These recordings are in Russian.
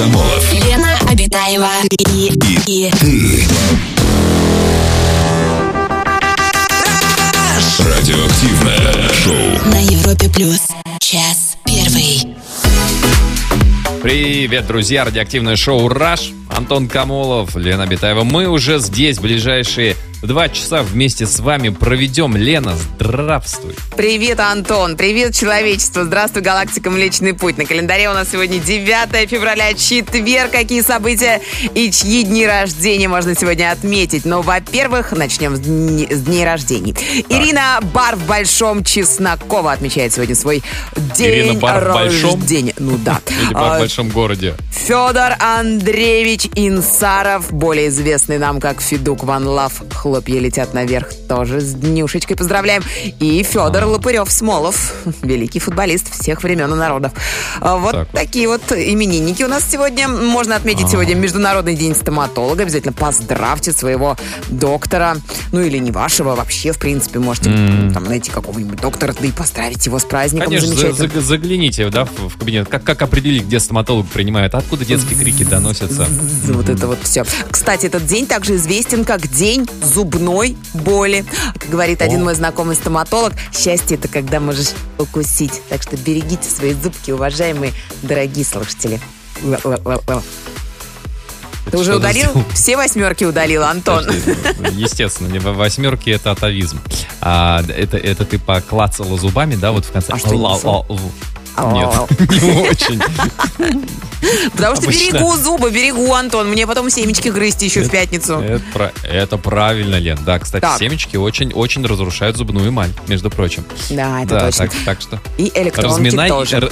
Камолов. Лена Обитаева и, и, И ты. Радиоактивное шоу. на Европе плюс. Час первый. Привет, друзья! Радиоактивное шоу «Раш». Антон Камолов, Лена Битаева. Мы уже здесь ближайшие два часа вместе с вами проведем. Лена, здравствуй! Привет, Антон. Привет, человечество. Здравствуй, галактика Млечный Путь. На календаре у нас сегодня 9 февраля, четверг. Какие события и чьи дни рождения можно сегодня отметить? Но, во-первых, начнем с, дни- с дней рождений. Ирина Бар в Большом Чеснокова отмечает сегодня свой день Ирина Бар в Большом? Ну да. Или А, в большом городе. Федор Андреевич Инсаров, более известный нам как Федук Ван Лав, хлопья летят наверх, тоже с днюшечкой поздравляем. И Федор Лопырев-Смолов, великий футболист всех времен и народов. А Вот Так такие вот именинники у нас сегодня. Можно отметить сегодня Международный день стоматолога. Обязательно поздравьте своего доктора. Ну или не вашего, вообще, в принципе, можете там найти какого-нибудь доктора, да и поздравить его с праздником Конечно, за- загляните да, в, в кабинет. Как, как определить, где стоматолог принимает? Откуда детские крики доносятся? Вот это вот все. Кстати, этот день также известен как День зубной боли. Как говорит один О. мой знакомый стоматолог, счастье это когда можешь укусить. Так что берегите свои зубки, уважаемые, дорогие слушатели. Ла-ла-ла-ла. Ты уже удалил? сделал? Все восьмерки удалил, Антон. Подожди, Естественно, не во- восьмерки это атовизм. А, это, это ты поклацала зубами, да, вот в конце? А что, Нет, не очень. Потому что Обычно- берегу зубы, берегу, Антон. Мне потом семечки грызть еще в пятницу. Это, это правильно, Лен. Да, кстати, Так. семечки очень-очень разрушают зубную эмаль, между прочим. Да, это да, точно. так, так что И электронки разминай, тоже.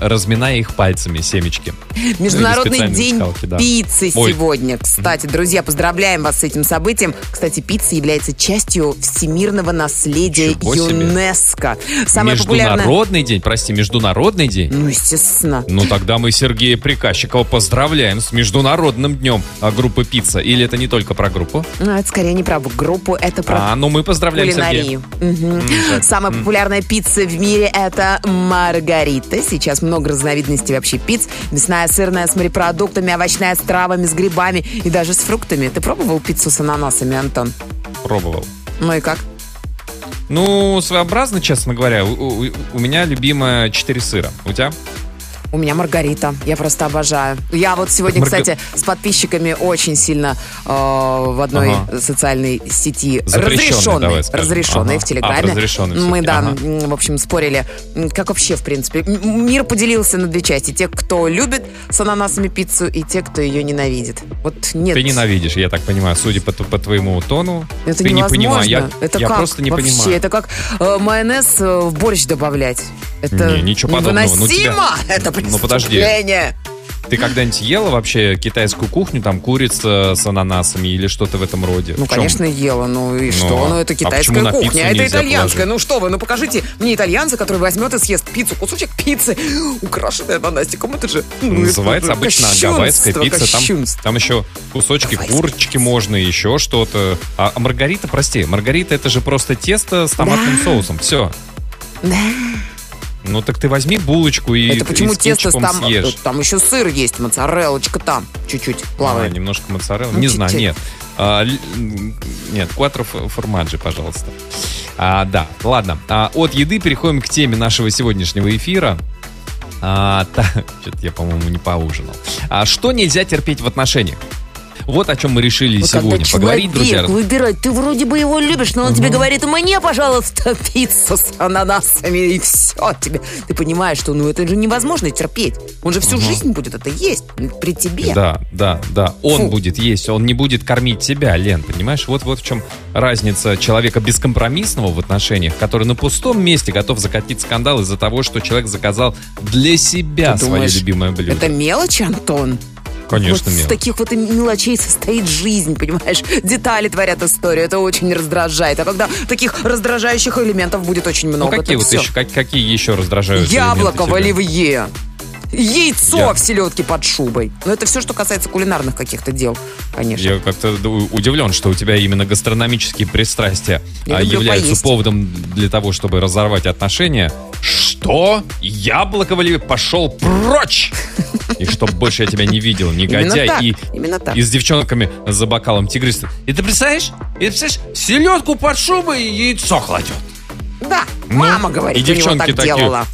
Р- разминай их пальцами, семечки. Международный день скалки, да. пиццы Ой. сегодня. Кстати, друзья, поздравляем вас с этим событием. Кстати, пицца является частью всемирного наследия себе. ЮНЕСКО. Самая популярная... Международный день, прости, международный день. Ну, естественно. Ну тогда мы Сергея Приказчикова поздравляем с Международным днем а, группы «Пицца». Или это не только про группу? Ну, это скорее не про группу, это про А, ну мы поздравляем Сергея. кулинарию. Мгм. так. Самая популярная пицца в мире это маргарита. Сейчас много разновидностей вообще пиц. Мясная, сырная, с морепродуктами, овощная с травами, с грибами и даже с фруктами. Ты пробовал пиццу с ананасами, Антон? Пробовал. Ну и как? Ну, своеобразно, честно говоря. У, у- у меня любимая 4 сыра. У тебя? У меня Маргарита. Я просто обожаю. Я вот сегодня, Марга- кстати, с подписчиками очень сильно э, в одной Ага. социальной сети разрешенной, разрешенной Ага. в Телеграме. А, разрешенной всё-таки. Мы, да, Ага. в общем, спорили, как вообще, в принципе. Мир поделился на две части. Те, кто любит с ананасами пиццу, и те, кто ее ненавидит. Вот нет. Ты ненавидишь, я так понимаю, судя по, по твоему тону. Это ты не невозможно. понимаешь. Я, это я как просто не вообще? понимаю. Это как э, майонез э, в борщ добавлять. Это Не, ничего подобного. Ну, невыносимо. тебя- Это Ну, подожди. Ты когда-нибудь ела вообще китайскую кухню, там курица с ананасами или что-то в этом роде? Ну, конечно, ела. Ну и что? а- Ну, это а китайская на кухня, а это итальянская. положить? Ну что вы, ну покажите мне итальянца, который возьмет и съест пиццу, кусочек пиццы, украшенный ананасиком. Это же... ну, Называется это обычно гавайская пицца. Там, там еще кусочки Гавайская курочки можно, еще что-то. А, а маргарита, прости, маргарита это же просто тесто с томатным Да. соусом. Все. Да. Ну так ты возьми булочку и, Это почему и с тесто там... съешь. Там еще сыр есть, моцареллочка там чуть-чуть А, плавает. немножко моцарелла. Ну, не знаю, чуть-чуть. нет. А, нет, кватро формаджи, пожалуйста. А, да, ладно. А, от еды переходим к теме нашего сегодняшнего эфира. А, Что-то я, по-моему, не поужинал. А, что нельзя терпеть в отношениях? Вот о чем мы решили Вот сегодня поговорить, друзья. выбирает, ты вроде бы его любишь, но он тебе говорит, мне, пожалуйста, пиццу с ананасами, и все тебе. Ты понимаешь, что ну это же невозможно терпеть. Он же всю жизнь будет это есть при тебе. Да, да, да. Он Фу. будет есть, он не будет кормить тебя, Лен, понимаешь? Вот, вот в чем разница человека бескомпромиссного в отношениях, который на пустом месте готов закатить скандал из-за того, что человек заказал для себя Ты свое думаешь, любимое блюдо. Это мелочь, Антон? Конечно, вот мелочь. с таких вот мелочей состоит жизнь, понимаешь? Детали творят историю, это очень раздражает. А когда таких раздражающих элементов будет очень Ну много, какие то вот еще, как- какие еще раздражают Яблоко в оливье. Яйцо Я- в селедке под шубой. Но это все, что касается кулинарных каких-то дел, конечно. Я как-то удивлен, что у тебя именно гастрономические пристрастия Я а, являются поесть. поводом для того, чтобы разорвать отношения. Что? Яблоковый пошел прочь! И чтоб больше я тебя не видел, негодяй. Именно так, и, именно так. и с девчонками за бокалом тигриста. И ты представляешь? И ты представляешь, селедку под шубой и яйцо кладет. Да, Ну, мама говорит, и девчонки так такие, делала.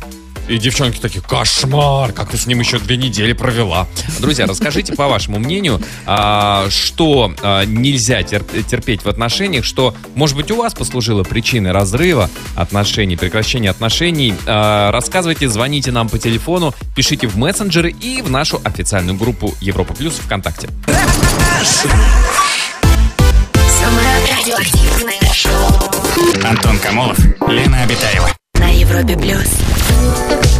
И девчонки такие, кошмар, как ты с ним еще две недели провела. Друзья, расскажите, по вашему мнению, а, что а, нельзя тер- терпеть в отношениях, что, может быть, у вас послужило причиной разрыва отношений, прекращения отношений. А, Рассказывайте, звоните нам по телефону, пишите в мессенджеры и в нашу официальную группу Европа Плюс ВКонтакте. Самое радиоактивное шоу Антон Камолов, Лена Обитаева. Европе плюс.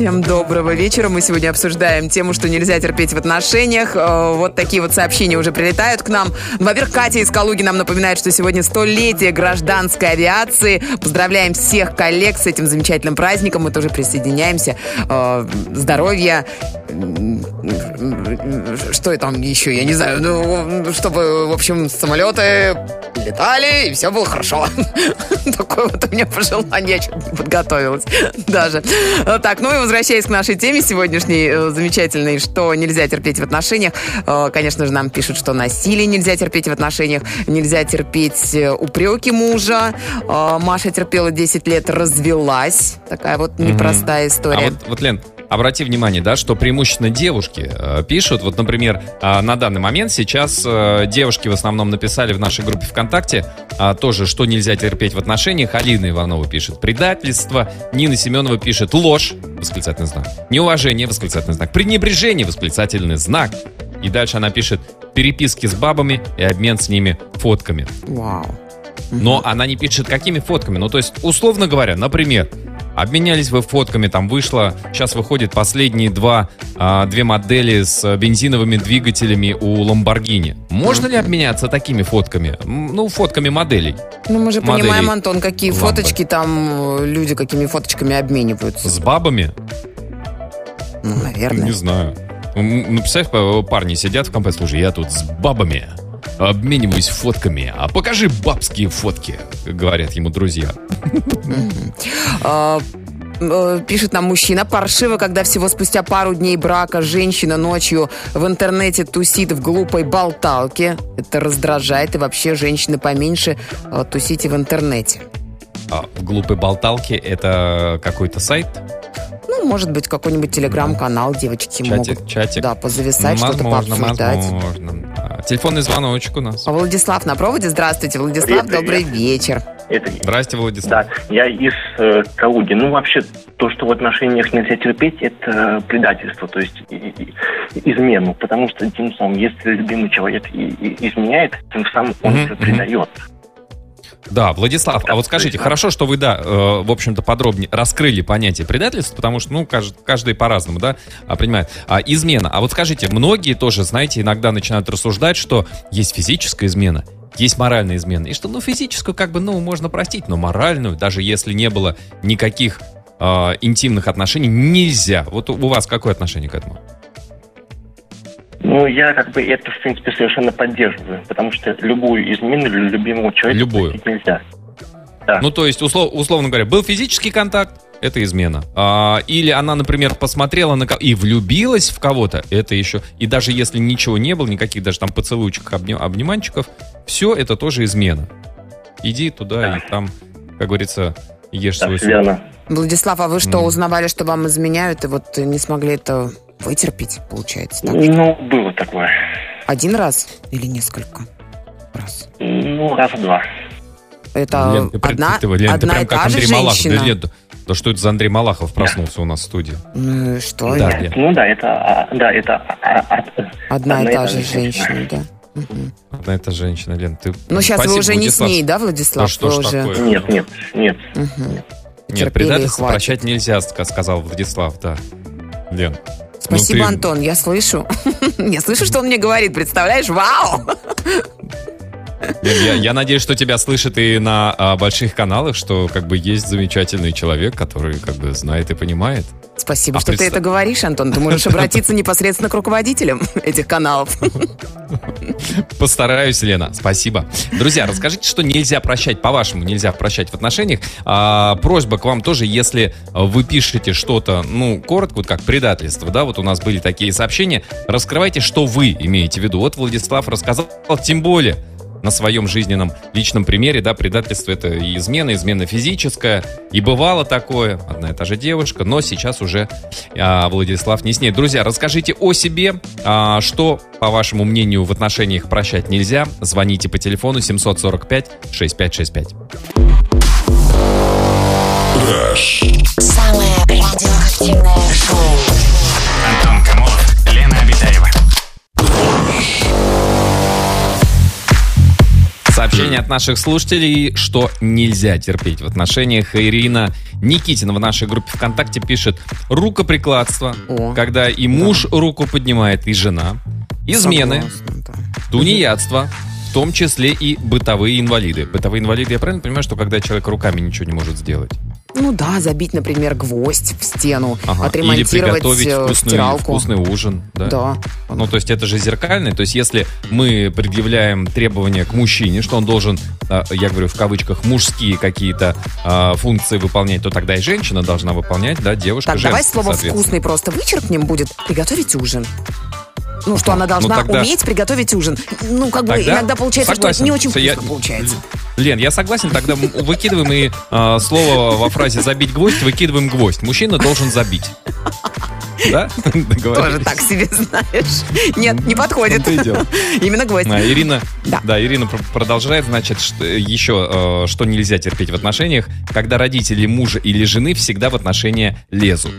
Всем доброго вечера. Мы сегодня обсуждаем тему, что нельзя терпеть в отношениях. Э, Вот такие вот сообщения уже прилетают к нам. Во-первых, Катя из Калуги нам напоминает, что сегодня столетие гражданской авиации. Поздравляем всех коллег с этим замечательным праздником. Мы тоже присоединяемся. Э, Здоровья. Что там еще? Я не знаю. Ну, чтобы, в общем, самолеты летали, и все было хорошо. Такое вот у меня пожелание. Я что-то не подготовилась даже. Э, Так, ну и возвращаясь к нашей теме сегодняшней, э, замечательной, что нельзя терпеть в отношениях. Э, Конечно же, нам пишут, что насилие нельзя терпеть в отношениях, нельзя терпеть э, упреки мужа. Маша терпела 10 лет, развелась. Такая вот непростая А история. вот, вот, Лен, обрати внимание, да, что преимущественно девушки э, пишут. Вот, например, э, на данный момент сейчас э, девушки в основном написали в нашей группе ВКонтакте а, тоже, что нельзя терпеть в отношениях. Алина Иванова пишет предательство, Нина Семенова пишет ложь, восклицательный знак, неуважение, восклицательный знак, пренебрежение, восклицательный знак. И дальше она пишет переписки с бабами и обмен с ними фотками. Вау. Но она не пишет, какими фотками. Ну, то есть, условно говоря, например, обменялись вы фотками, там вышло, сейчас выходит последние два, а, две модели с бензиновыми двигателями у Ламборгини. Можно ли обменяться такими фотками? Ну, фотками моделей. Ну, мы же Моделей понимаем, Антон, какие лампы. фоточки там э, люди какими фоточками обмениваются. С бабами? Ну, наверное. Не знаю. Ну, представь, па- парни сидят в компании, слушай, я тут с бабами обмениваюсь фотками. А покажи бабские фотки, говорят ему друзья. А, э, Пишет нам мужчина, паршиво, когда всего спустя пару дней брака женщина ночью в интернете тусит в глупой болталке. Это раздражает, и вообще женщины поменьше э, тусите в интернете. А в глупой болталке это какой-то сайт? Ну, может быть, какой-нибудь телеграм-канал девочки Чатик, могут чатик. да, позависать, что-то пообсуждать. возможно. Телефонный звоночек у нас. Владислав на проводе. Здравствуйте, Владислав, Привет, добрый привет. вечер. Это Здрасте, Владислав. да, я из э, Калуги. Ну, вообще, то, что в отношениях нельзя терпеть, это предательство, то есть и- и- измену. Потому что тем самым, если любимый человек и- и изменяет, тем самым он себя мгм. предает. Да, Владислав, а вот скажите, хорошо, что вы, да, э, в общем-то, подробнее раскрыли понятие предательства, потому что, ну, кажд- каждый по-разному, да, а, понимает. А, измена. А вот скажите, многие тоже, знаете, иногда начинают рассуждать, что есть физическая измена, есть моральная измена, и что, ну, физическую, как бы, ну, можно простить, но моральную, даже если не было никаких э, интимных отношений, нельзя. Вот у вас какое отношение к этому? Ну, я как бы это, в принципе, совершенно поддерживаю, потому что любую измену лю- любимого человека Любую. нельзя. Ну, то есть, услов- условно говоря, был физический контакт, это измена. А, или она, например, посмотрела на кого- и влюбилась в кого-то, это еще. И даже если ничего не было, никаких даже там поцелуйчиков, обни- обниманчиков, все это тоже измена. Иди туда Да. и там, как говорится, ешь Да, свой суп. верно. Владислав, а вы что, узнавали, что вам изменяют, и вот не смогли это вытерпеть, получается? Так? Ну, было такое. Один раз или несколько раз? Ну, раза два. Это Лен, одна, Лен, одна прям и как та же Андрей Малахов. женщина? Да, да что это за Андрей Малахов проснулся у нас в студии? Ну, что? Да, Лен. Ну да, это, а, да, это а, а, а, Одна и одна та же женщина, да. Мгм. Одна эта женщина, Лен, ты... Ну, сейчас Спасибо, вы уже не с ней, да, Да Владислав? что Вы ж уже... такое? Нет, нет, нет. Мгм. Нет, предательство прощать нельзя, ска- сказал Владислав, да. Лен. Спасибо, ну ты- Антон, я слышу. Я слышу, что он мне говорит, представляешь? Вау! Я, я надеюсь, что тебя слышит и на а, больших каналах, что как бы есть замечательный человек, который как бы знает и понимает. Спасибо, А что ты представ- это говоришь, Антон. Ты можешь обратиться непосредственно к руководителям этих каналов. Постараюсь, Лена. Спасибо. Друзья, расскажите, что нельзя прощать, по-вашему, нельзя прощать в отношениях. А, просьба к вам тоже, если вы пишете что-то, ну, коротко, вот как предательство, да, вот у нас были такие сообщения, раскрывайте, что вы имеете в виду. Вот Владислав рассказал, тем более, на своем жизненном личном примере, да, предательство это и измена, измена физическая, и бывало такое, одна и та же девушка, но сейчас уже а, Владислав не с ней. Друзья, расскажите о себе, а, что, по вашему мнению, в отношениях прощать нельзя. Звоните по телефону 745-6565. Самое радиоактивное шоу. Сообщение от наших слушателей, что нельзя терпеть в отношениях. Ирина Никитина в нашей группе ВКонтакте пишет рукоприкладство, О. когда и муж руку поднимает, и жена. Измены, Согласна, да. тунеядство, в том числе и бытовые инвалиды. Бытовые инвалиды, я правильно понимаю, что когда человек руками ничего не может сделать? Ну да, забить, например, гвоздь в стену, Ага. Или отремонтировать приготовить э, вкусный, стиралку. вкусный ужин. Да. Да. Ну, то есть это же зеркальный. То есть если мы предъявляем требования к мужчине, что он должен, а, я говорю в кавычках, мужские какие-то а, функции выполнять, то тогда и женщина должна выполнять, да, девушка Так, давай слово. «вкусный» просто вычеркнем будет. Приготовить ужин. Ну, что она должна Ну, тогда- уметь приготовить ужин. Ну, как бы Тогда иногда получается, согласен. что не очень Я- вкусно получается. Лен, я согласен, тогда выкидываем и а, слово во фразе «забить гвоздь» выкидываем гвоздь. Мужчина должен забить. Да? Тоже так себе знаешь. Нет, не подходит. Именно гвоздь. А, Ирина, Да. да. Ирина пр- продолжает, значит, что- еще, э, что нельзя терпеть в отношениях, когда родители мужа или жены всегда в отношения лезут.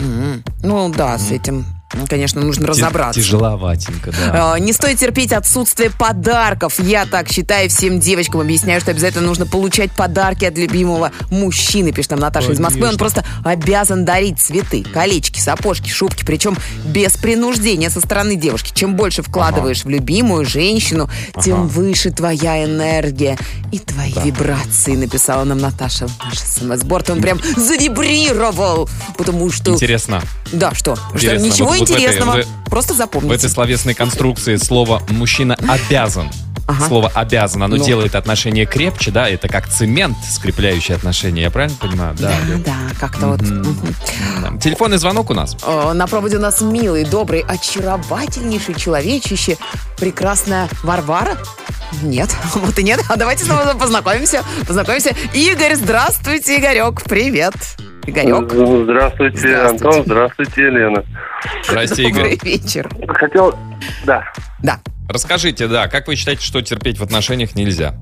М. Ну да, с этим, конечно, нужно разобраться. Тяжеловатенько, да. Э, Не стоит терпеть отсутствие подарков. Я так считаю, всем девочкам объясняю, что обязательно нужно получать подарки от любимого мужчины, пишет нам Наташа из Москвы. Он Конечно. просто обязан дарить цветы, колечки, сапожки, шубки, причем без принуждения со стороны девушки. Чем больше вкладываешь в любимую женщину, тем выше твоя энергия и твои вибрации, написала нам Наташа в наш смс-борт. Он прям завибрировал, потому что... Интересно, Да, что? Что Интересно, ничего вот- вот в этой- интересного. в- Просто в запомните. этой словесной конструкции слово «мужчина обязан». Ага. Слово «обязан», оно Ну. делает отношения крепче, да? Это как цемент, скрепляющий отношения, я правильно понимаю? Да, Лен? да, как-то вот. Мгм. Да. Телефонный звонок у нас. О, На проводе у нас милый, добрый, очаровательнейший человечище, прекрасная Варвара. Нет, вот и нет. А давайте снова познакомимся. Познакомимся. Игорь, здравствуйте, Игорек. Привет. Игорек. Здравствуйте, Здравствуйте. Антон. Здравствуйте, Елена. Здрасте, Добрый Игорь. вечер. Хотел... Да. Да. Расскажите, да, как вы считаете, что терпеть в отношениях нельзя?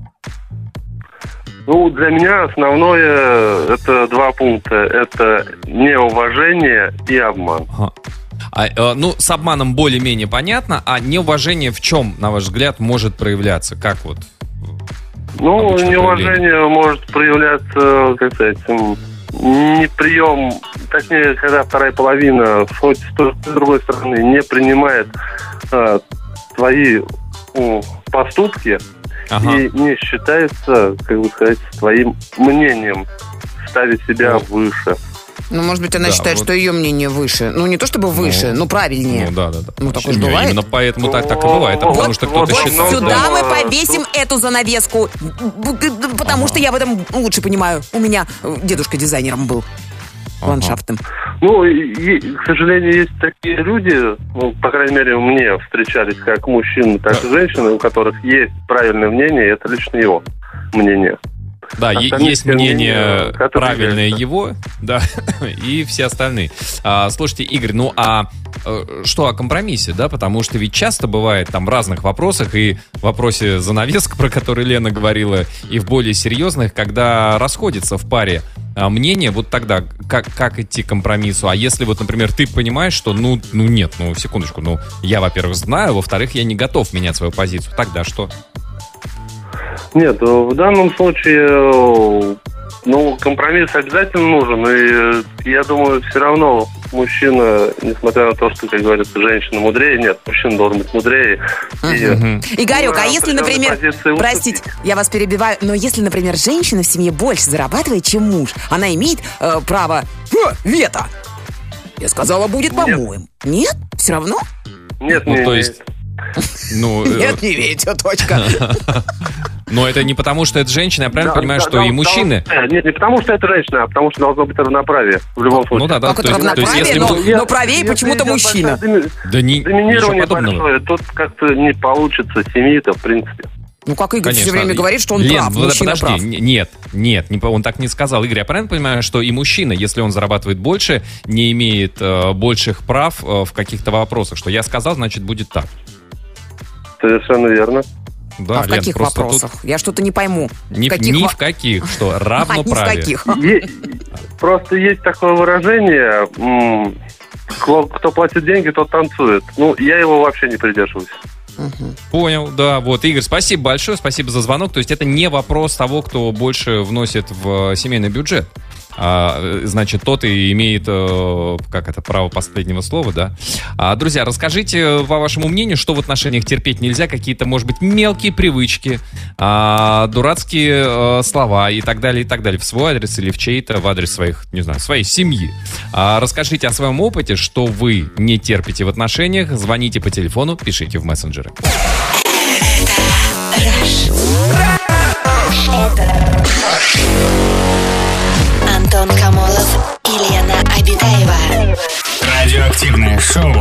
Ну, для меня основное это два пункта. Это неуважение и обман. Ага. А, э, ну, с обманом более-менее понятно, а неуважение в чем, на ваш взгляд, может проявляться? Как вот? Ну, неуважение может проявляться, как сказать, не прием, точнее, когда вторая половина, хоть с той, с другой стороны, не принимает а, твои поступки Ага. и не считается, как бы сказать, твоим мнением, ставит себя Ну, выше. Ну, может быть, она Да, считает, вот. что ее мнение выше. Ну, не то чтобы выше, но правильнее. Ну да, да, да. Ну, такое же бывает. Именно поэтому так, так и бывает. А Вот, потому что вот, кто-то вот, считает, Сюда да. мы повесим эту занавеску, потому что я в этом лучше понимаю. У меня дедушка дизайнером был. Ага. Ландшафтным. Ну, и, и, к сожалению, есть такие люди, ну, по крайней мере, мне встречались как мужчины, так и женщины, у которых есть правильное мнение, и это лично его мнение. Да, есть мнение которые правильное его, да, и все остальные. А, слушайте, Игорь, ну а э, что о компромиссе, да? Потому что ведь часто бывает там в разных вопросах, и в вопросе занавесок, про который Лена говорила, и в более серьезных, когда расходятся в паре а, мнения, вот тогда как, как идти к компромиссу? А если вот, например, ты понимаешь, что ну, ну нет, ну секундочку, ну я, во-первых, знаю, во-вторых, я не готов менять свою позицию, тогда что? Нет, в данном случае, э, ну, компромисс обязательно нужен, и э, я думаю, все равно мужчина, несмотря на то, что, как говорится, женщина мудрее, нет, мужчина должен быть мудрее. И. Игорек, а если, определенной например, простите, я вас перебиваю, но если, например, женщина в семье больше зарабатывает, чем муж, она имеет э, право э, вето. Я сказала, будет по-моему. Нет? Все равно? Нет, Ну, не то есть... Ну, э, Нет, не верите, точка. но это не потому, что это женщина, я правильно Да, понимаю, да, что да, и мужчины... да, Нет, не потому что это женщина, а потому что должно быть равноправие в любом случае. Ну да, да, Как то это есть, то есть если... но, мы- но правее Если почему-то мужчина. Да не, Доминирование большое, тут как-то не получится семьи-то, в принципе. Ну, как Игорь все Конечно. время говорит, что он Лен, прав, вот мужчина подожди, прав. нет, нет, не он так не сказал. Игорь, я правильно понимаю, что и мужчина, если он зарабатывает больше, не имеет э, больших прав э, в каких-то вопросах, что я сказал, значит будет так. Совершенно верно. Да, а в Лен, каких просто тут вопросах? Я что-то не пойму. Ни, в каких ни в каких, что А, ни в равноправие. каких. Просто есть такое выражение, кто платит деньги, тот танцует. Ну, я его вообще не придерживаюсь. Понял, да, вот, Игорь, спасибо большое, спасибо за звонок. То есть это не вопрос того, кто больше вносит в э, семейный бюджет. А, значит, тот и имеет, э, как это, право последнего слова, да? А, друзья, расскажите, э, по вашему мнению, что в отношениях терпеть нельзя, какие-то, может быть, мелкие привычки, а, дурацкие э, слова и так далее, и так далее, в свой адрес или в чей-то, в адрес своих, не знаю, своей семьи. А, расскажите о своем опыте, что вы не терпите в отношениях, звоните по телефону, пишите в мессенджеры. Антон Камолов и Лена Обитаева. Радиоактивное шоу.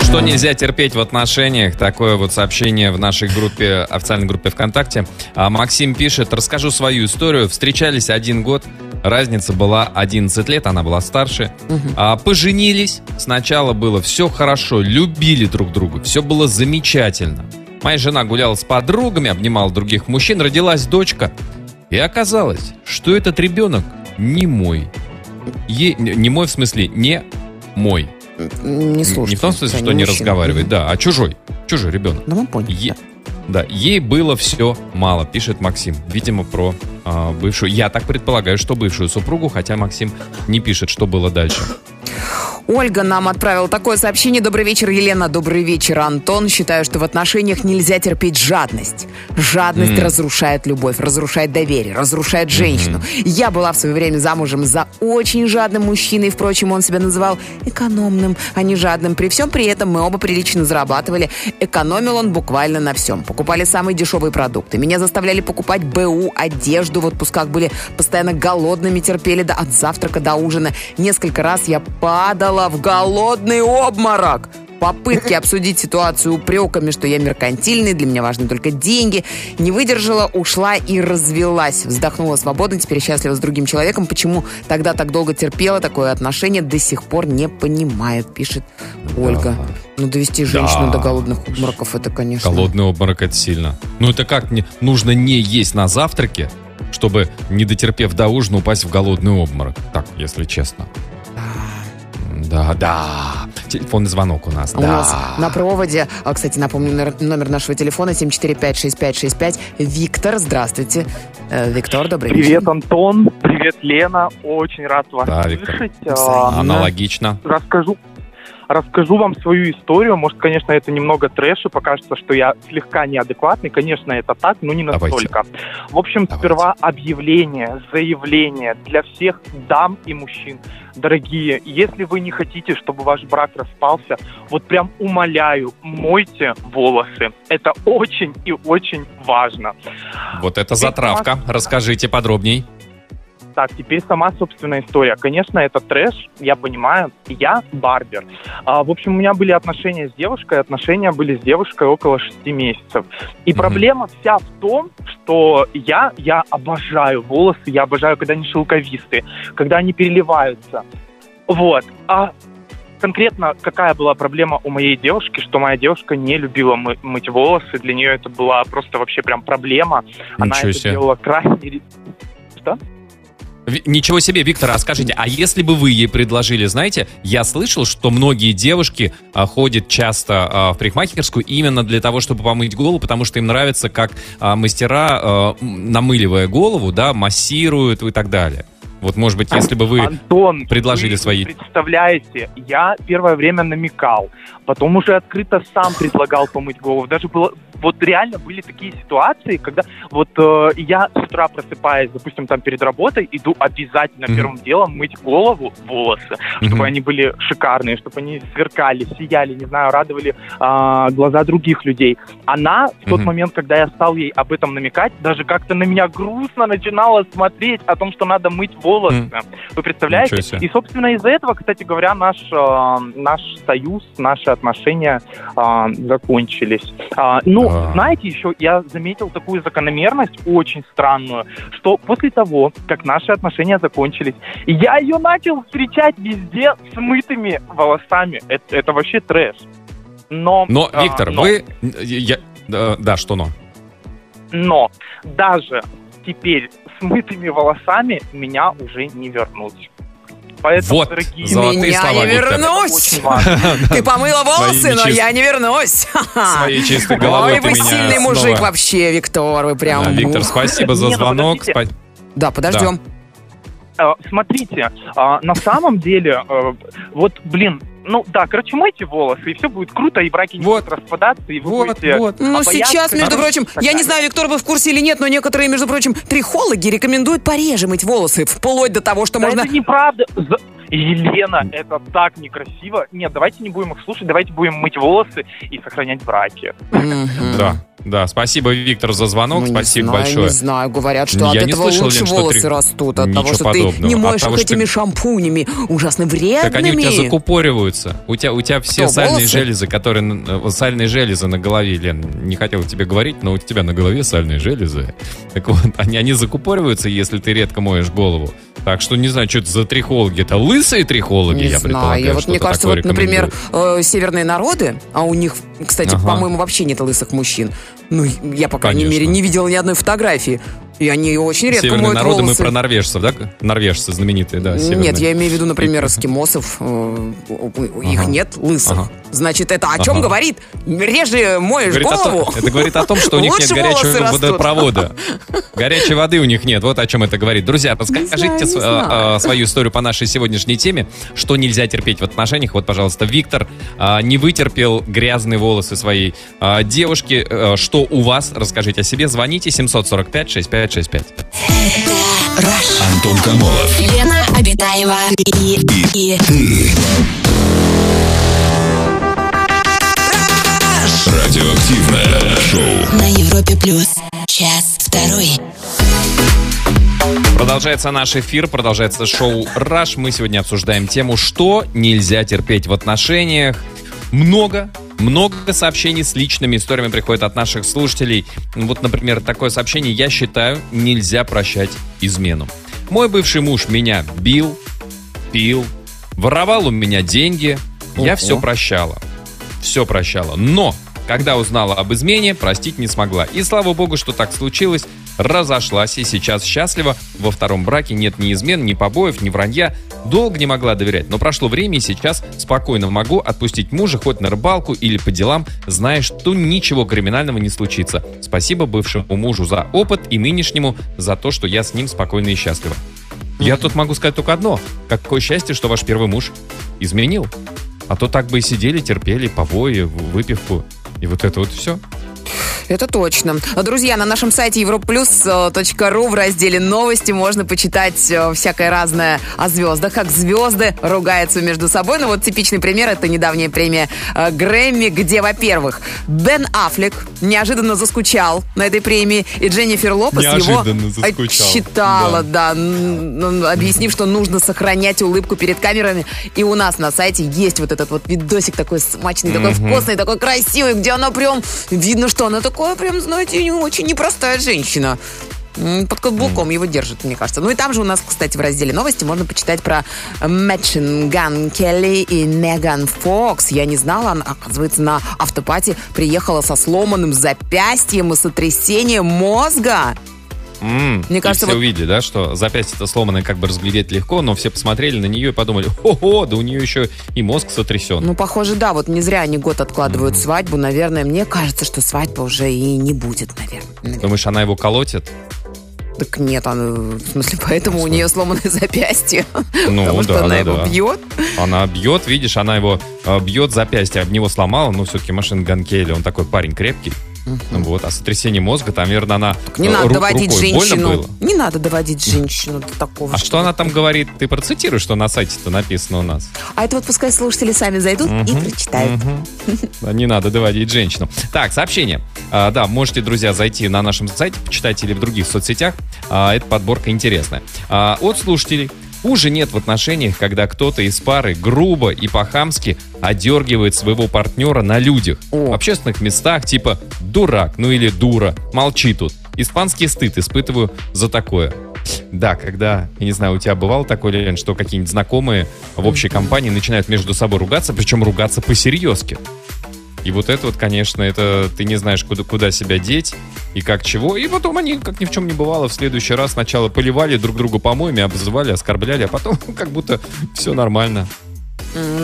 Что нельзя терпеть в отношениях? Такое вот сообщение в нашей группе, официальной группе ВКонтакте. А Максим пишет, расскажу свою историю. Встречались один год, разница была 11 лет, она была старше. А, поженились, сначала было все хорошо, любили друг друга, все было замечательно. Моя жена гуляла с подругами, обнимала других мужчин, родилась дочка. И оказалось, что этот ребенок не мой. Е- не мой в смысле, не мой. Не слушайте. Не в том смысле, что не мужчина. разговаривает, да, а чужой. Чужой ребенок. Да мы поняли. Е- да, ей было все мало, пишет Максим. Видимо, про а, бывшую. Я так предполагаю, что бывшую супругу, хотя Максим не пишет, что было дальше. Ольга нам отправила такое сообщение. Добрый вечер, Елена. Добрый вечер, Антон. Считаю, что в отношениях нельзя терпеть жадность. Жадность М. разрушает любовь, разрушает доверие, разрушает женщину. Я была в свое время замужем за очень жадным мужчиной. Впрочем, он себя называл экономным, а не жадным. При всем при этом мы оба прилично зарабатывали. Экономил он буквально на всем. Покупали самые дешевые продукты. Меня заставляли покупать БУ, одежду. В отпусках были постоянно голодными, терпели до, от завтрака до ужина. Несколько раз я падала в голодный обморок. Попытки обсудить ситуацию упреками, что я меркантильный, для меня важны только деньги. Не выдержала, ушла и развелась. Вздохнула свободно, теперь счастлива с другим человеком. Почему тогда так долго терпела такое отношение, до сих пор не понимает, пишет Ольга. Ну, довести женщину Да. до голодных обмороков, это, конечно... Голодный обморок это сильно. Ну это как не, нужно не есть на завтраке, чтобы, не дотерпев до ужина, упасть в голодный обморок. Так, если честно. Да, да. Телефонный звонок у нас. У да. нас на проводе, а, кстати, напомню, номер, нашего телефона 745-6565. Виктор, здравствуйте. Э, Виктор, добрый вечер. Привет, Антон. Привет, Лена. Очень рад вас Да, Виктор. слышать. А, Аналогично. Расскажу, расскажу вам свою историю. Может, конечно, это немного трэш и покажется, что я слегка неадекватный. Конечно, это так, но не Давайте. настолько. В общем, Давайте. сперва объявление, заявление для всех дам и мужчин. Дорогие, если вы не хотите, чтобы ваш брак распался, вот прям умоляю, мойте волосы. Это очень и очень важно. Вот это затравка. Расскажите подробней. Так, теперь сама собственная история. Конечно, это трэш, я понимаю. Я барбер. А, в общем, у меня были отношения с девушкой, отношения были с девушкой около шести месяцев. И Мгм. проблема вся в том, что я, я обожаю волосы, я обожаю, когда они шелковистые, когда они переливаются. Вот. А конкретно какая была проблема у моей девушки, что моя девушка не любила мы- мыть волосы, для нее это была просто вообще прям проблема. Она Ничего это себе. делала крайне... Что? Ничего себе, Виктор, а скажите, а если бы вы ей предложили, знаете, я слышал, что многие девушки а, ходят часто а, в парикмахерскую именно для того, чтобы помыть голову, потому что им нравится, как а, мастера, а, намыливая голову, да, массируют и так далее. Вот, может быть, если бы вы... Антон, предложили вы свои- представляете, я первое время намекал, потом уже открыто сам предлагал помыть голову. Даже было, вот реально были такие ситуации, когда вот э, я с утра просыпаясь, допустим, там перед работой, иду обязательно Мгм. первым делом мыть голову, волосы, чтобы они были шикарные, чтобы они сверкали, сияли, не знаю, радовали а, глаза других людей. Она в тот Мгм. момент, когда я стал ей об этом намекать, даже как-то на меня грустно начинала смотреть о том, что надо мыть волосы. Вы представляете? Ничего себе. И, собственно, из-за этого, кстати говоря, наш, э, наш союз, наши отношения э, закончились. А, ну, знаете, еще я заметил такую закономерность очень странную, что после того, как наши отношения закончились, я ее начал встречать везде с мытыми волосами. Это, это вообще трэш. Но, Но, а, Виктор, но- вы... я- да, да, что но? но даже теперь с мытыми волосами меня уже не вернуть. Поэтому, Вот, дорогие золотые Меня слова, не Виктор. вернусь. Ты помыла волосы, но я не вернусь. Своей чистой головой Ой, вы сильный мужик вообще, Виктор, вы прям... Виктор, спасибо за ну звонок. Да, подождем. Э, Смотрите, а, на самом деле, э, вот, блин, ну да, короче, мойте волосы, и все будет круто, и браки не Вот. будут распадаться, и вы Вот, будете... вот. Ну, сейчас, между прочим, я не знаю, Виктор, вы в курсе или нет, но некоторые, между прочим, трихологи рекомендуют пореже мыть волосы, вплоть до того, что Да можно... это неправда. Елена, это так некрасиво. Нет, давайте не будем их слушать, давайте будем мыть волосы и сохранять браки. Да, да, спасибо, Виктор, за звонок. Ну, Спасибо знаю, большое. Не знаю, говорят, что от я не этого слышал, лучше Лен, что волосы три- растут, от Ничего того, что подобного. ты не От моешь того, их этими ты- шампунями ужасно вредными. Так они у тебя закупориваются. У тебя, у тебя все Что, сальные волосы? железы, которые... э, Сальные железы на голове, Лен, не хотел тебе говорить, но у тебя на голове сальные железы. Так вот, они, они закупориваются, если ты редко моешь голову. Так что не знаю, что это за трихологи. Это лысые трихологи, Не я знаю, предполагаю, я вот мне кажется, вот, например, э, северные народы, а у них, кстати, Ага. по-моему, вообще нет лысых мужчин. Ну, я, по крайней Конечно. мере, не видела ни одной фотографии. И они очень редко Северные моют народы, мы волосы. про норвежцев, да? Норвежцы знаменитые, да, северные. Нет, я имею в виду, например, эскимосов. э, Их Ага. нет лысых. Ага. Значит, это о чем Ага. говорит? Реже моешь Говорит о том- голову. это говорит о том, что у них нет лучше горячего водопровода. Горячей воды у них нет. Вот о чем это говорит. Друзья, расскажите знаю, знаю. а, свою историю по нашей сегодняшней теме. Что нельзя терпеть в отношениях? Вот, пожалуйста, Виктор а, не вытерпел грязные волосы своей а, девушки. А, Что у вас? Расскажите о себе. Звоните 745-6565. Антон Камолов. Лена Обитаева и, и Радиоактивное шоу. на Европе плюс. Час второй. Продолжается наш эфир, продолжается шоу «Раш». Мы сегодня обсуждаем тему, что нельзя терпеть в отношениях. Много, много сообщений с личными историями приходит от наших слушателей. Вот, например, такое сообщение «Я считаю, нельзя прощать измену». Мой бывший муж меня бил, пил, воровал у меня деньги. Я Ого. все прощала. Все прощала. Но, когда узнала об измене, простить не смогла. И слава богу, что так случилось. Разошлась и сейчас счастлива. Во втором браке нет ни измен, ни побоев, ни вранья. Долго не могла доверять, но прошло время и сейчас спокойно могу отпустить мужа хоть на рыбалку или по делам, зная, что ничего криминального не случится. Спасибо бывшему мужу за опыт и нынешнему за то, что я с ним спокойна и счастлива. Я тут могу сказать только одно. Какое счастье, что ваш первый муж изменил. А то так бы и сидели, терпели побои, выпивку. И вот это вот все. Это точно. Друзья, на нашем сайте europlus.ru в разделе «Новости» можно почитать э, всякое разное о звездах, как звезды ругаются между собой. Ну вот типичный пример — это недавняя премия э, Грэмми, где, во-первых, Бен Аффлек неожиданно заскучал на этой премии, и Дженнифер Лопес Неожиданно его заскучал. отчитала, да, н- объяснив, что нужно сохранять улыбку перед камерами. И у нас на сайте есть вот этот вот видосик такой смачный, такой вкусный, такой красивый, где она прям, видно, что она такая прям, знаете, не очень непростая женщина. Под каблуком его держит, мне кажется. Ну и там же у нас, кстати, в разделе новости можно почитать про Мэтчин Ган Келли и Меган Фокс. Я не знала, она, оказывается, на автопати приехала со сломанным запястьем и сотрясением мозга. М, Мне и кажется, все вот- увидели, да, что запястье-то сломанное как бы разглядеть легко, но все посмотрели на нее и подумали, ого, да у нее еще и мозг сотрясен. Ну, похоже, да, вот не зря они год откладывают свадьбу. Наверное, мне кажется, что свадьба уже и не будет, наверное. Думаешь, она его колотит? Так нет, она, в смысле, поэтому у нее сломанное запястье. Ну, Потому что да, она да, его да. бьет. Она бьет, видишь, она его э, бьет запястье, об него сломала, но все-таки машин Ган Келли, он такой парень крепкий. Вот, а сотрясение мозга, там, наверное, она Не э, надо ру- доводить рукой. Больно женщину. было? Не надо доводить женщину до такого. А что она там говорит? Ты процитируешь, что на сайте-то написано у нас? А это вот пускай слушатели сами зайдут и прочитают. Да, Не надо доводить женщину. Так, сообщение. А, да, можете, друзья, зайти на нашем сайте, почитать или в других соцсетях. А, эта подборка интересная. А, от слушателей. Хуже нет в отношениях, когда кто-то из пары грубо и по-хамски одергивает своего партнера на людях. О. В общественных местах, типа «дурак», ну или «дура», «молчи тут». Испанский стыд испытываю за такое. Да, когда, я не знаю, у тебя бывало такое, Лен, что какие-нибудь знакомые в общей компании начинают между собой ругаться, причем ругаться по-серьезки. И вот это вот, конечно, это ты не знаешь, куда, куда себя деть и как чего. И потом они, как ни в чем не бывало, в следующий раз сначала поливали друг друга помоями, обзывали, оскорбляли, а потом как будто все нормально.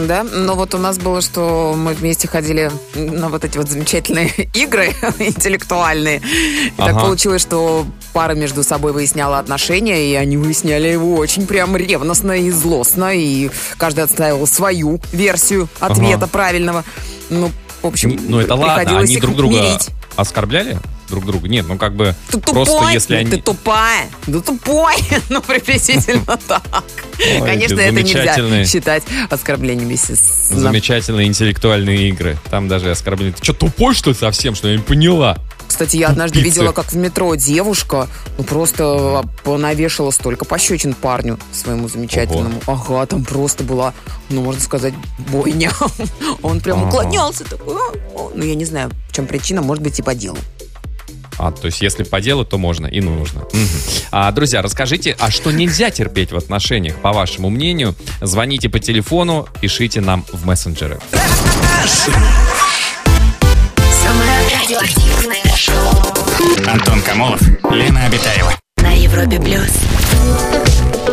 Да, но вот у нас было, что мы вместе ходили на вот эти вот замечательные игры интеллектуальные. И так Ага. получилось, что пара между собой выясняла отношения, и они выясняли его очень прям ревностно и злостно, и каждый отстаивал свою версию ответа Ага. правильного. Ну, в общем, Ну это ладно, они друг друга мирить. оскорбляли? Друг друга? Нет, ну как бы Ты просто тупой, если они... ты тупая, ну тупой, ну приблизительно так. Ой, Конечно, это нельзя считать оскорблением. Замечательные интеллектуальные игры. Там даже оскорбление. Ты что, тупой, что ли, совсем? Что я не поняла? Кстати, я однажды Тупицы. видела, как в метро девушка ну, просто навешала столько пощечин парню своему замечательному. Ага, там просто была, ну, можно сказать, бойня. Он прям Ага. уклонялся такой. «А, а». Ну, я не знаю, в чем причина, может быть, и по делу. А, то есть если по делу, то можно и нужно. Мгм. А, друзья, расскажите, а что нельзя терпеть в отношениях, по вашему мнению? Звоните по телефону, пишите нам в мессенджеры. Радиоактивное шоу Антон Камолов, Лена Обитаева. на Европе плюс.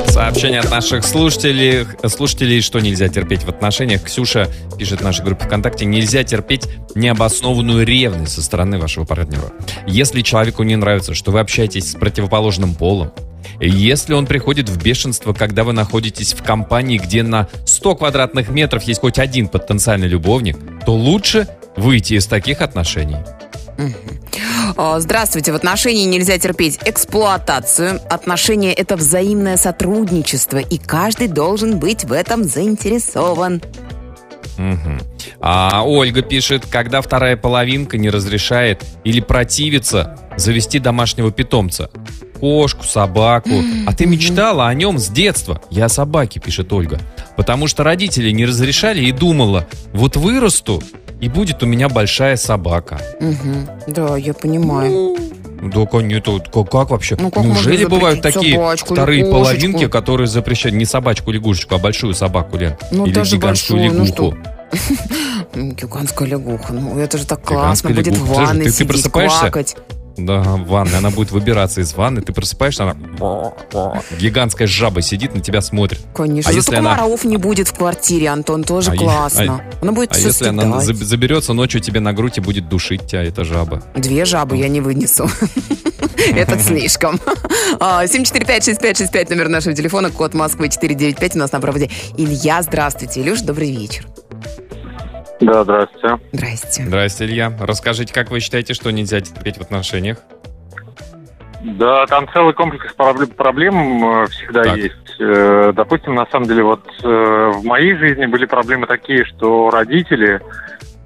Сообщение от наших слушателей, слушателей, что нельзя терпеть в отношениях. Ксюша пишет в нашей группе ВКонтакте, нельзя терпеть необоснованную ревность со стороны вашего партнера. Если человеку не нравится, что вы общаетесь с противоположным полом, если он приходит в бешенство, когда вы находитесь в компании, где на 100 квадратных метров есть хоть один потенциальный любовник, то лучше выйти из таких отношений. А, Здравствуйте. В отношении нельзя терпеть эксплуатацию. Отношения – это взаимное сотрудничество, и каждый должен быть в этом заинтересован. Мгм. А Ольга пишет, когда вторая половинка не разрешает или противится завести домашнего питомца. Кошку, собаку. А ты мечтала о нем с детства. Я о собаке, пишет Ольга. Потому что родители не разрешали и думала, вот вырасту, и будет у меня большая собака. Мгм. Да, я понимаю. Да, кон- нет, вот как, как вообще? Ну, как Неужели бывают такие собачку, вторые лягушечку? половинки, которые запрещают не собачку, лягушечку, а большую собаку, Лен? Ну, Или даже гигантскую большую, ну лягуху? М, Гигантская лягуха. Ну, это же так классно. Будет в ванной ты- ты сидеть, просыпаешься? Да, ванной. Она будет выбираться из ванны. Ты просыпаешься, она гигантская жаба сидит, на тебя смотрит. Конечно. А Зато если она- комаров не будет в квартире, Антон, тоже А классно. она будет А все если она съедать. заб- заберется ночью тебе на грудь и будет душить тебя, эта жаба? Две жабы я не вынесу. Это слишком. А, 745-6565, номер нашего телефона, код Москвы 495 у нас на проводе. Илья, здравствуйте. Илюш, добрый вечер. Да, здравствуйте. Здрасте. Здрасте, Илья. Расскажите, как вы считаете, что нельзя терпеть в отношениях? Да, там целый комплекс проблем, э, всегда Так. есть. Э, Допустим, на самом деле, вот э, в моей жизни были проблемы такие, что родители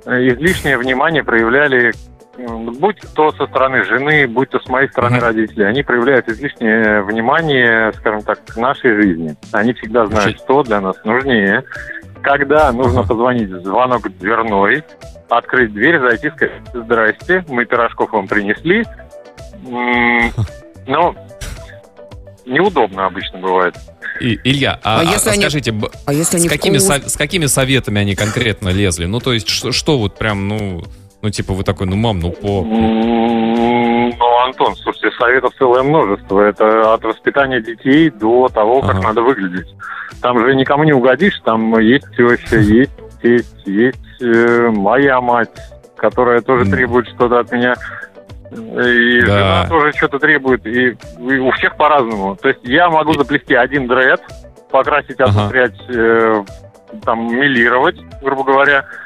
излишнее внимание проявляли, будь то со стороны жены, будь то с моей стороны Мгм. родителей. Они проявляют излишнее внимание, скажем так, к нашей жизни. Они всегда знают, что для нас нужнее. Когда нужно позвонить в звонок дверной, открыть дверь, зайти, сказать «Здрасте, мы пирожков вам принесли». Ну, неудобно обычно бывает. И, Илья, а, А а если они- скажите, А если с, они какими, вкус- со- с какими советами они конкретно лезли? Ну, то есть, что, что вот прям, ну, ну, типа, вы такой, ну, мам, ну, по... Ну, Антон, слушайте, советов целое множество. Это от воспитания детей до того, как Ага. надо выглядеть. Там же никому не угодишь, там есть теща, есть тесть, есть э, моя мать, которая тоже требует что-то от меня. И Да. жена тоже что-то требует, и, и у всех по-разному. То есть я могу заплести один дред, покрасить, Ага. осмотрять, э, там, милировать, грубо говоря, э,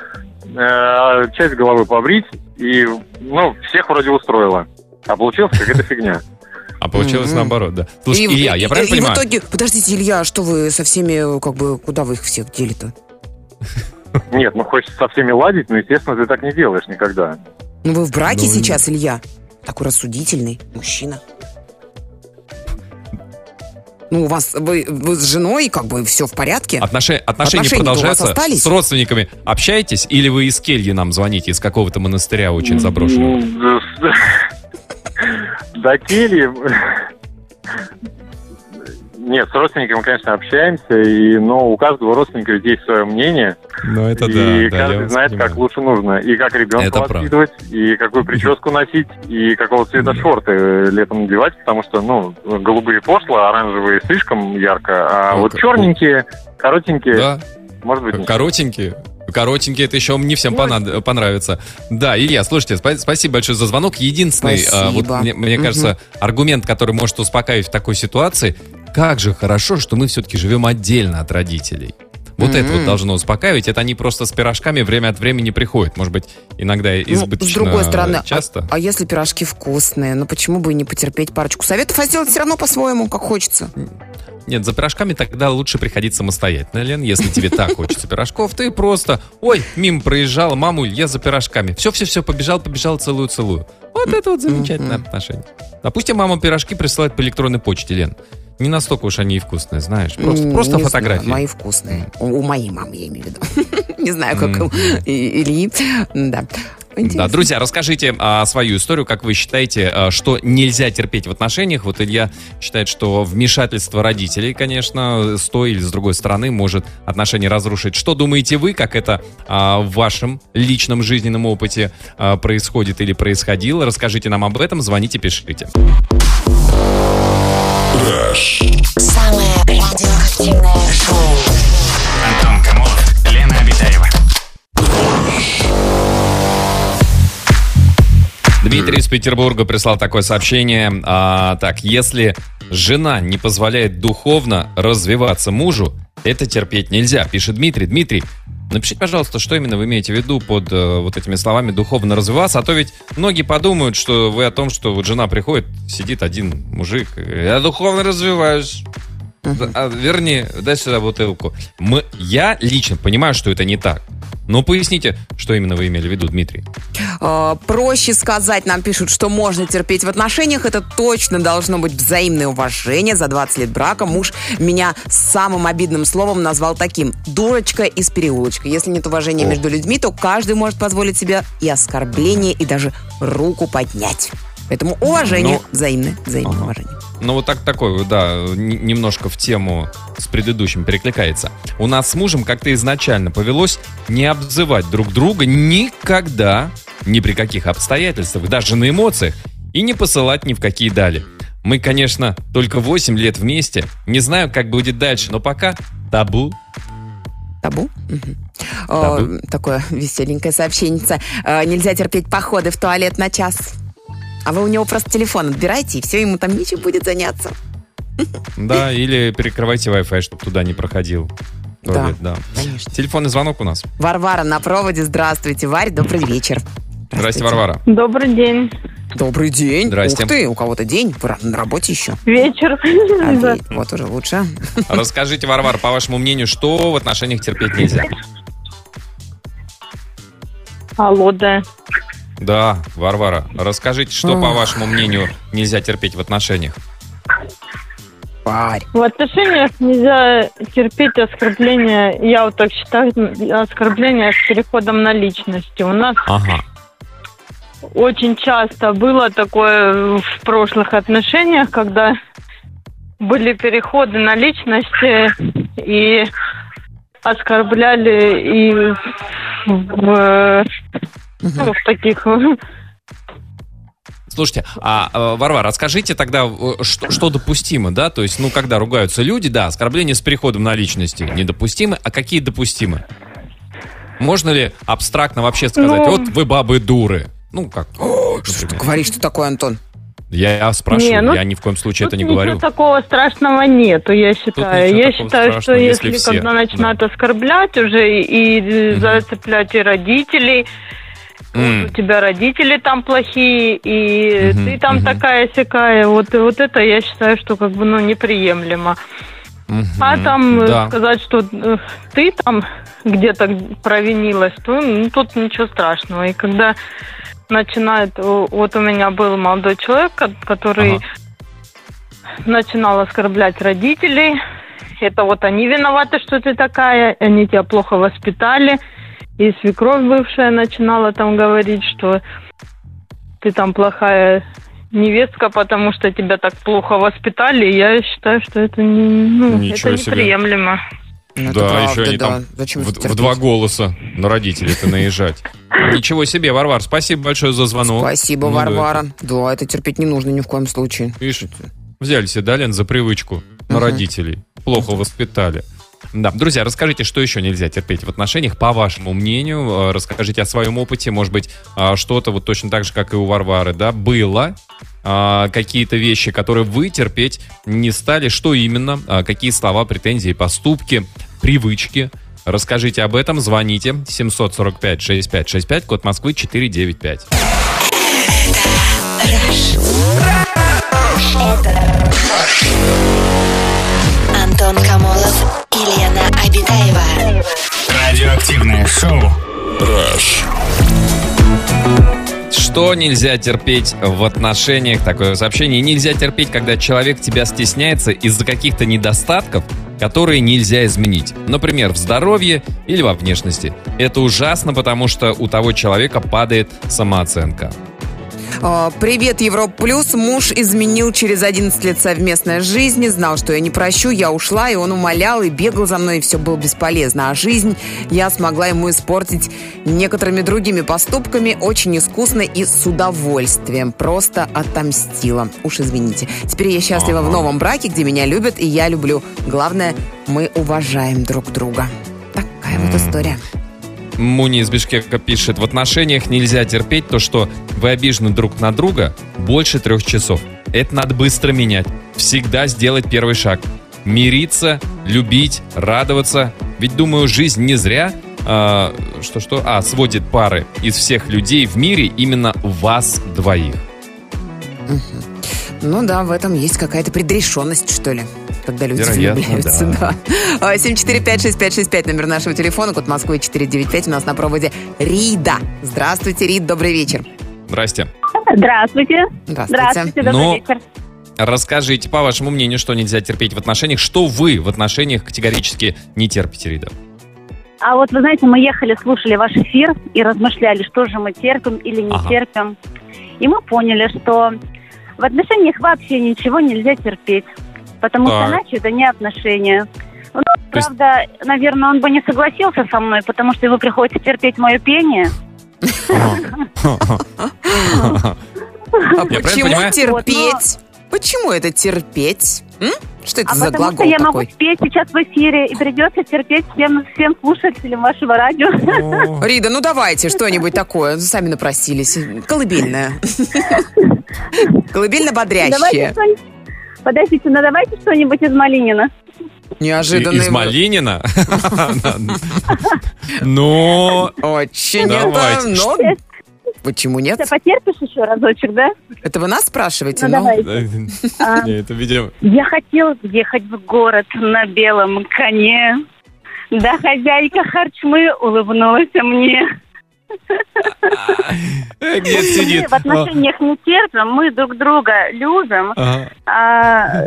часть головы побрить, и, ну, всех вроде устроило. А получилась какая-то фигня. А получилось Мгм. наоборот, да. Слушай, И- Илья, и- я правильно и понимаю? в итоге, подождите, Илья, а что вы со всеми, как бы, куда вы их всех дели-то? Нет, ну хочется со всеми ладить, но, естественно, ты так не делаешь никогда. Ну вы в браке Ну, сейчас, Илья? Такой рассудительный мужчина. Ну, у вас, вы, вы с женой, как бы, все в порядке? Отноше- отношения Отношения-то у вас продолжаются остались? с родственниками. Общаетесь или вы из кельи нам звоните, из какого-то монастыря очень заброшенного? До кельи... Нет, с родственниками, конечно, общаемся, и, но у каждого родственника ведь есть свое мнение, Ну, это и да, да, я каждый знает, понимаю. как лучше нужно, и как ребенка Это правда. воспитывать, и какую прическу носить, и какого цвета шорты э, летом надевать, потому что, ну, голубые пошло, оранжевые слишком ярко, а Ну, вот как- черненькие, коротенькие, Да, может быть, коротенькие. Коротенькие, это еще не всем понад- понравится. Да, Илья, слушайте, спа- спасибо большое за звонок. Единственный, а, вот Спасибо. мне, мне Мгм. кажется, аргумент, который может успокаивать в такой ситуации, как же хорошо, что мы все-таки живем отдельно от родителей. Вот это вот должно успокаивать. Это они просто с пирожками время от времени приходят. Может быть, иногда Ну, избыточно с другой стороны, а- часто. А, если пирожки вкусные, ну почему бы и не потерпеть парочку советов, а сделать все равно по-своему, как хочется? Нет, за пирожками тогда лучше приходить самостоятельно, Лен. Если тебе так хочется пирожков, ты просто, ой, мимо проезжала, мамуль, я за пирожками. Все-все-все, побежал, побежал, целую-целую. Вот это вот замечательное отношение. Допустим, мама пирожки присылает по электронной почте, Лен. Не настолько уж они и вкусные, знаешь. Просто, М, просто не фотографии. знаю, мои вкусные. У, у моей мамы, я имею в виду. Не знаю, как у Мгм. И- Ильи. Да. Да, Интересно. друзья, расскажите а, свою историю, как вы считаете, а, что нельзя терпеть в отношениях. Вот Илья считает, что вмешательство родителей, конечно, с той или с другой стороны может отношения разрушить. Что думаете вы, как это а, в вашем личном жизненном опыте а, происходит или происходило? Расскажите нам об этом, звоните, пишите. Самое радиоактивное шоу. Антон Камолов, Лена Обитаева. Дмитрий из Петербурга прислал такое сообщение. А, так, если жена не позволяет духовно развиваться мужу, это терпеть нельзя, пишет Дмитрий. Дмитрий, напишите, пожалуйста, что именно вы имеете в виду под э, вот этими словами духовно развиваться, а то ведь многие подумают, что вы о том, что вот жена приходит, сидит один мужик, я духовно развиваюсь. А, верни, дай сюда бутылку. Мы, я лично понимаю, что это не так. Но поясните, что именно вы имели в виду, Дмитрий. А, проще сказать, нам пишут, что можно терпеть в отношениях. Это точно должно быть взаимное уважение. За 20 лет брака муж меня самым обидным словом назвал таким. Дурочка из переулочка. Если нет уважения О. между людьми, то каждый может позволить себе и оскорбление, и даже руку поднять. Поэтому уважение, Ну, взаимное, взаимное ага. уважение. Ну, вот так такой, да, немножко в тему с предыдущим перекликается. У нас с мужем как-то изначально повелось не обзывать друг друга никогда, ни при каких обстоятельствах, даже на эмоциях, и не посылать ни в какие дали. Мы, конечно, только 8 лет вместе, не знаю, как будет дальше, но пока табу. Табу? Мгм. Табу. О, такое веселенькое сообщение. Нельзя терпеть походы в туалет на час. А вы у него просто телефон отбирайте, и все, ему там нечем будет заняться. Да, или перекрывайте Wi-Fi, чтобы туда не проходил. туалет, да. Конечно. Телефонный звонок у нас. Варвара на проводе. Здравствуйте, Варь, добрый вечер. Здрасте, Варвара. Добрый день. Добрый день. Здрасте. Ух ты, у кого-то день, на работе еще. Вечер. А, Да. Вот уже лучше. Расскажите, Варвар, по вашему мнению, что в отношениях терпеть нельзя? Алло, да. Да, Варвара, расскажите, что, по вашему мнению, нельзя терпеть в отношениях? Варь. В отношениях нельзя терпеть оскорбления, я вот так считаю, оскорбления с переходом на личности. У нас Ага. очень часто было такое в прошлых отношениях, когда были переходы на личности и оскорбляли и в, ну, в таких Слушайте, а, э, Варвара, расскажите тогда, э, что, что допустимо, да? То есть, ну, когда ругаются люди, да, оскорбления с переходом на личности недопустимы, а какие допустимы? Можно ли абстрактно вообще сказать, Ну- вот вы бабы дуры? Ну, как? Что ты говоришь, что такое, Антон? Я спрашиваю, Не, ну, я ни в коем случае Тут это не ничего говорю. такого страшного нету, я считаю. ничего Я считаю, что если если, все, когда да. начинают оскорблять уже и э, Мгм. зацеплять и родителей, М. у тебя родители там плохие, и Мгм, ты там мгм. такая сякая, вот, и вот это я считаю, что как бы ну неприемлемо. Мгм. А там э, Да. сказать, что э, ты там где-то провинилась, то ну, тут ничего страшного. И когда начинает, вот у меня был молодой человек, ко- который Ага. начинал оскорблять родителей. Это вот они виноваты, что ты такая, они тебя плохо воспитали. И свекровь бывшая начинала там говорить, что ты там плохая невестка, потому что тебя так плохо воспитали. Я считаю, что это, не, ну, Ничего это неприемлемо. Ну, это Да, правда, еще они да. там Зачем в, в два голоса на родителей-то наезжать. Ничего себе, Варвар, спасибо большое за звонок. Спасибо, Ну да, Варвара. Да, это терпеть не нужно ни в коем случае. Видишь, взяли себе, да, Лен, за привычку на Мгм. родителей. Плохо воспитали. Да, друзья, расскажите, что еще нельзя терпеть в отношениях, по вашему мнению. Э, Расскажите о своем опыте. Может быть, а, что-то вот точно так же, как и у Варвары, да, было. А, Какие-то вещи, которые вы терпеть не стали. Что именно? А, Какие слова, претензии, поступки, привычки? Расскажите об этом, звоните 745-6565, код Москвы 495. Антон Камолов и Лена Обитаева. Радиоактивное шоу. Что нельзя терпеть в отношениях? Такое сообщение. Нельзя терпеть, когда человек тебя стесняется из-за каких-то недостатков, которые нельзя изменить. Например, в здоровье или во внешности. Это ужасно, потому что у того человека падает самооценка. А, Привет, Европ Плюс. Муж изменил через 11 лет совместной жизни, знал, что я не прощу, я ушла, и он умолял и бегал за мной, и все было бесполезно. А жизнь я смогла ему испортить некоторыми другими поступками, очень искусно и с удовольствием. Просто отомстила. Уж извините. Теперь я счастлива в новом браке, где меня любят, и я люблю. Главное, мы уважаем друг друга. Такая вот история. Муни из Бишкека пишет, в отношениях нельзя терпеть то, что вы обижены друг на друга больше трех часов. Это надо быстро менять. Всегда сделать первый шаг. Мириться, любить, радоваться. Ведь, думаю, жизнь не зря а, что-что? А, сводит пары из всех людей в мире именно вас двоих. Ну да, в этом есть какая-то предрешенность, что ли. Когда люди Вероятно, влюбляются, да. да. А, 745-6565, номер нашего телефона, код Москвы 495. У нас на проводе Рида. Здравствуйте, Рид, добрый вечер. Здрасте. Здравствуйте. Здравствуйте. добрый Ну, вечер. Расскажите, по вашему мнению, что нельзя терпеть в отношениях? Что вы в отношениях категорически не терпите, Рида? А вот вы знаете, мы ехали, слушали ваш эфир и размышляли, что же мы терпим или не Ага. терпим. И мы поняли, что в отношениях вообще ничего нельзя терпеть, потому Так. что иначе это не отношения. Ну, есть- правда, наверное, он бы не согласился со мной, потому что ему приходится терпеть мое пение. А почему терпеть? Почему это терпеть? Что это а за потому что глагол я могу такой? спеть сейчас в эфире, и придется терпеть всем, всем слушателям вашего радио. Рида, ну давайте что-нибудь такое. Сами напросились. Колыбельное. Колыбельно Давайте бодрящее. что-нибудь... Подождите, ну давайте что-нибудь из Малинина. Неожиданно. Из Малинина? Ну, Очень Давайте. но... Почему нет? Ты потерпишь еще разочек, да? Это вы нас спрашиваете? Ну, давайте. А, Не, это, видимо... Я хотел ехать в город на белом коне. Да хозяйка харчмы улыбнулась мне. Э, Где Мы сидит? в отношениях не терпим, мы друг друга любим. А,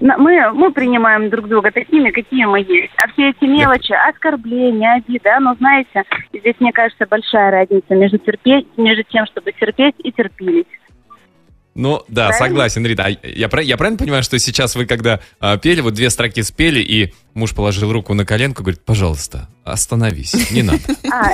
мы, мы принимаем друг друга такими, какие мы есть. А все эти мелочи, оскорбления, обиды, ну, знаете, здесь, мне кажется, большая разница между, терпеть, между тем, чтобы терпеть и терпелить. Ну, да, Правильно? согласен, Рита. А я, я правильно понимаю, что сейчас вы, когда а, пели, вот две строки спели, и муж положил руку на коленку, говорит, пожалуйста, остановись, не надо. А,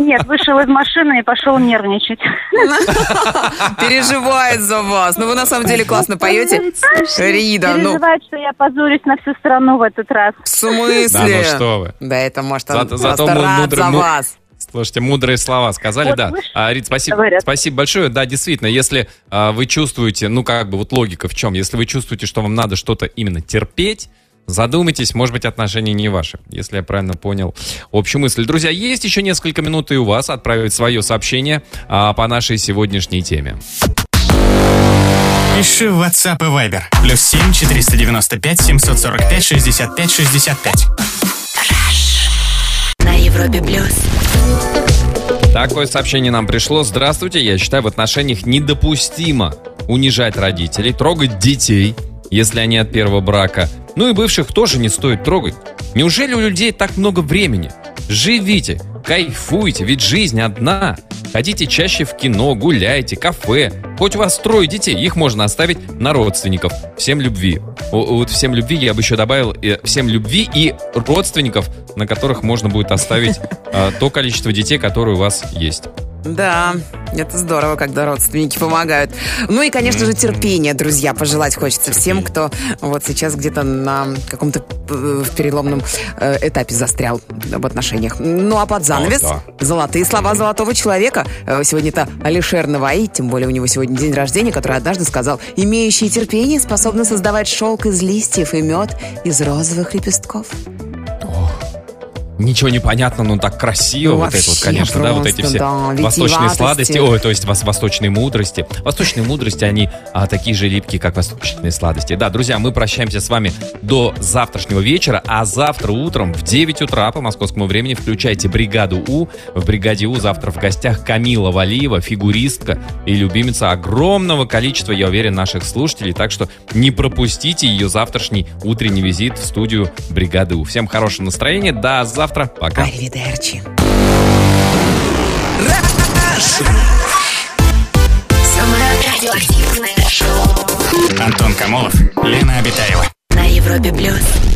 нет, вышел из машины и пошел нервничать. Переживает за вас. Ну, вы на самом деле классно поете. Рида, ну, Переживает, что я позорюсь на всю страну в этот раз. в смысле? Да ну что вы. Да это, может, он Зато- зато просто му- рад за вас. Слушайте, мудрые слова сказали, Вот да. слышишь, А, Рит, спасибо, говорят. спасибо большое. Да, действительно, если а, вы чувствуете, ну как бы вот логика в чем, если вы чувствуете, что вам надо что-то именно терпеть, задумайтесь, может быть, отношения не ваши, если я правильно понял общую мысль. Друзья, есть еще несколько минут и у вас отправить свое сообщение а, по нашей сегодняшней теме. Пиши в WhatsApp и Viber. Плюс 7 495 745 65 65. На Европе плюс. Такое сообщение нам пришло. Здравствуйте, я считаю, в отношениях недопустимо унижать родителей, трогать детей, если они от первого брака. Ну и бывших тоже не стоит трогать. Неужели у людей так много времени? Живите, кайфуйте, ведь жизнь одна. Ходите чаще в кино, гуляйте, кафе. Хоть у вас трое детей, их можно оставить на родственников. Всем любви. Вот всем любви я бы еще добавил э, всем любви и родственников, на которых можно будет оставить э, то количество детей, которые у вас есть. Да, это здорово, когда родственники помогают. Ну и, конечно же, терпение, друзья, пожелать хочется всем, кто вот сейчас где-то на каком-то э, переломном э, этапе застрял в отношениях. Ну а под занавес О, золотые слова золотого человека. Э, Сегодня это Алишер Наваи, тем более у него сегодня день рождения, который однажды сказал, имеющие терпение способны создавать шелк из листьев и мед из розовых лепестков. Ничего не понятно, но так красиво. Ну, вот это вот, конечно, да, вот эти просто, все да, восточные сладости. Ой, то есть вос- восточные мудрости. Восточные мудрости, они а, такие же липкие, как восточные сладости. Да, друзья, мы прощаемся с вами до завтрашнего вечера, а завтра утром в 9 утра по московскому времени включайте бригаду У. В бригаде У завтра в гостях Камила Валиева, фигуристка и любимица огромного количества, я уверен, наших слушателей. Так что не пропустите ее завтрашний утренний визит в студию бригады У. Всем хорошего настроения. До завтра. Пока. Аривидерчи. Антон Камолов, Лена Обитаева. на Европе плюс.